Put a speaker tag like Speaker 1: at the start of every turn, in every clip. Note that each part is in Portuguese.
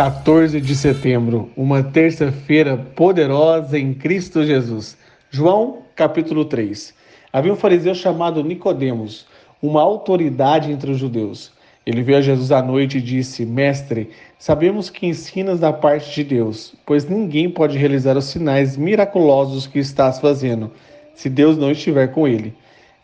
Speaker 1: 14 de setembro, uma terça-feira poderosa em Cristo Jesus. João, capítulo 3. Havia um fariseu chamado Nicodemos, uma autoridade entre os judeus. Ele veio a Jesus à noite e disse: Mestre, sabemos que ensinas da parte de Deus, pois ninguém pode realizar os sinais miraculosos que estás fazendo, se Deus não estiver com ele.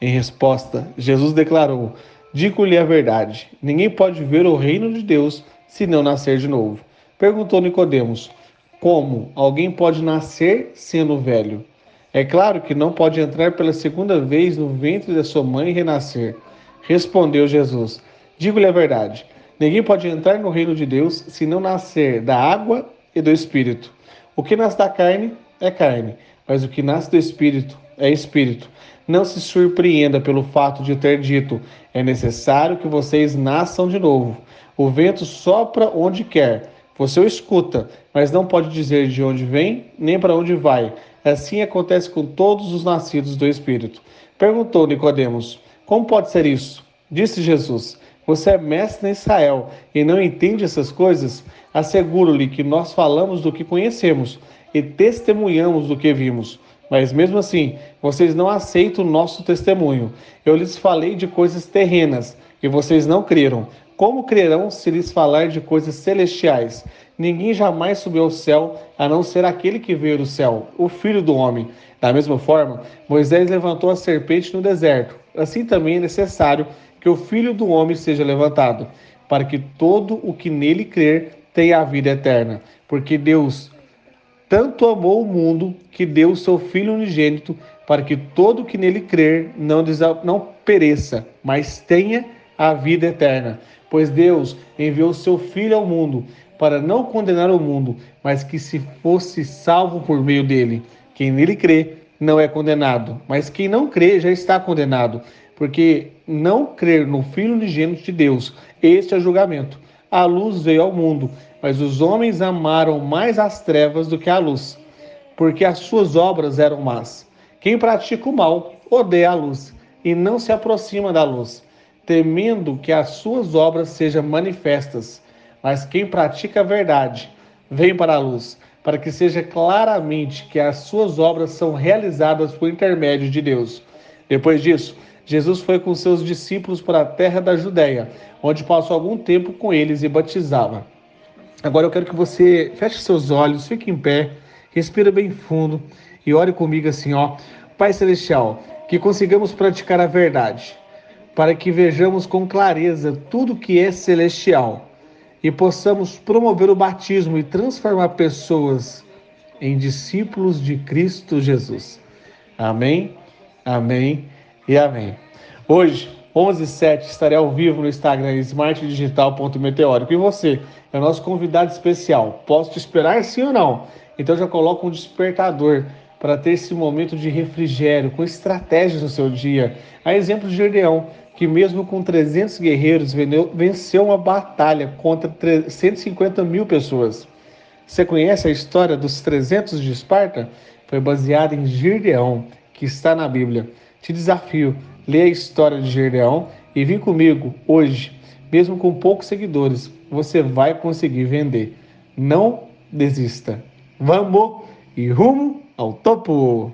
Speaker 1: Em resposta, Jesus declarou: Digo-lhe a verdade: ninguém pode ver o reino de Deus se não nascer de novo. Perguntou Nicodemos: Como alguém pode nascer sendo velho? É claro que não pode entrar pela segunda vez no ventre da sua mãe e renascer. Respondeu Jesus: Digo-lhe a verdade. Ninguém pode entrar no reino de Deus se não nascer da água e do espírito. O que nasce da carne é carne, mas o que nasce do espírito é espírito. Não se surpreenda pelo fato de ter dito: é necessário que vocês nasçam de novo. O vento sopra onde quer você o escuta, mas não pode dizer de onde vem nem para onde vai. Assim acontece com todos os nascidos do Espírito. Perguntou Nicodemos: Como pode ser isso? Disse Jesus: Você é mestre em Israel e não entende essas coisas? Asseguro-lhe que nós falamos do que conhecemos e testemunhamos do que vimos. Mas mesmo assim, vocês não aceitam o nosso testemunho. Eu lhes falei de coisas terrenas e vocês não creram. Como crerão se lhes falar de coisas celestiais? Ninguém jamais subiu ao céu, a não ser aquele que veio do céu, o Filho do Homem. Da mesma forma, Moisés levantou a serpente no deserto. Assim também é necessário que o Filho do Homem seja levantado, para que todo o que nele crer tenha a vida eterna. Porque Deus tanto amou o mundo que deu o seu Filho unigênito, para que todo o que nele crer não, não pereça, mas tenha a vida eterna. Pois Deus enviou seu Filho ao mundo para não condenar o mundo, mas que se fosse salvo por meio dele. Quem nele crê não é condenado, mas quem não crê já está condenado, porque não crer no Filho unigênito de Deus, este é o julgamento. A luz veio ao mundo, mas os homens amaram mais as trevas do que a luz, porque as suas obras eram más. Quem pratica o mal odeia a luz e não se aproxima da luz, temendo que as suas obras sejam manifestas. Mas quem pratica a verdade vem para a luz, para que seja claramente que as suas obras são realizadas por intermédio de Deus. Depois disso, Jesus foi com seus discípulos para a terra da Judéia, onde passou algum tempo com eles e batizava. Agora eu quero que você feche seus olhos, fique em pé, respira bem fundo e ore comigo assim, ó. Pai celestial, que consigamos praticar a verdade para que vejamos com clareza tudo que é celestial e possamos promover o batismo e transformar pessoas em discípulos de Cristo Jesus. Amém, amém e amém. Hoje, 11h07, estarei ao vivo no Instagram smartdigital.meteórico. E você é o nosso convidado especial. Posso te esperar sim ou não? Então já coloca um despertador para ter esse momento de refrigério, com estratégias no seu dia. A exemplo de Gideão, que mesmo com 300 guerreiros venceu uma batalha contra 150 mil pessoas. Você conhece a história dos 300 de Esparta? Foi baseada em Gideão, que está na Bíblia. Te desafio, lê a história de Gideão e vem comigo hoje, mesmo com poucos seguidores, você vai conseguir vender. Não desista. Vamos e rumo ao topo!